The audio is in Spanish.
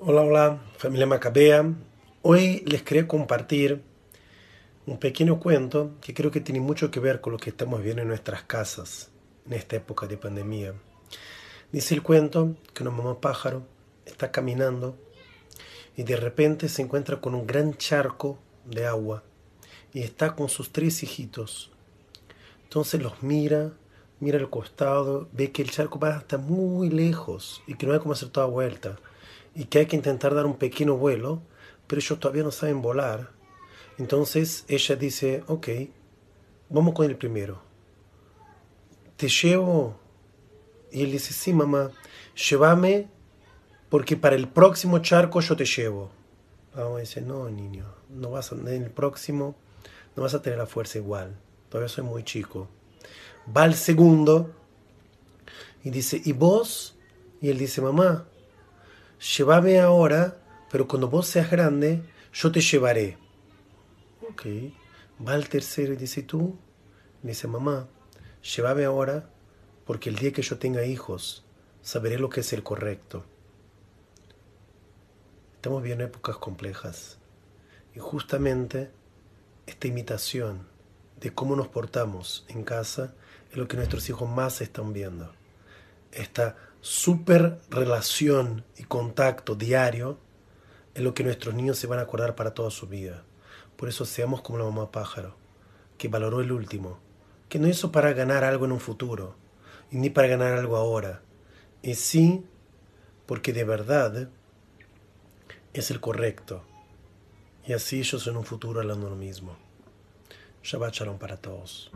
Hola, hola, familia Macabea. Hoy les quería compartir un pequeño cuento que creo que tiene mucho que ver con lo que estamos viendo en nuestras casas en esta época de pandemia. Dice el cuento que una mamá pájaro está caminando y de repente se encuentra con un gran charco de agua y está con sus tres hijitos. Entonces los mira, mira al costado, ve que el charco va hasta muy lejos y que no hay cómo hacer toda vuelta y que hay que intentar dar un pequeño vuelo, pero ellos todavía no saben volar. Entonces ella dice, ok, vamos con el primero. ¿Te llevo? Y él dice, sí, mamá, llévame porque para el próximo charco yo te llevo. La mamá dice, no, niño, no vas a, en el próximo no vas a tener la fuerza igual, todavía soy muy chico. Va al segundo y dice, ¿y vos? Y él dice, mamá, llévame ahora, pero cuando vos seas grande, yo te llevaré. Ok. Va al tercero y dice, ¿tú? dice, mamá, llévame ahora, porque el día que yo tenga hijos, saberé lo que es el correcto. Estamos viendo épocas complejas. Y justamente esta imitación de cómo nos portamos en casa es lo que nuestros hijos más están viendo. Esta super relación y contacto diario es lo que nuestros niños se van a acordar para toda su vida. Por eso seamos como la mamá pájaro, que valoró el último, que no hizo para ganar algo en un futuro, ni para ganar algo ahora, y sí porque de verdad es el correcto. Y así ellos en un futuro hablando lo mismo. Shabbat Shalom para todos.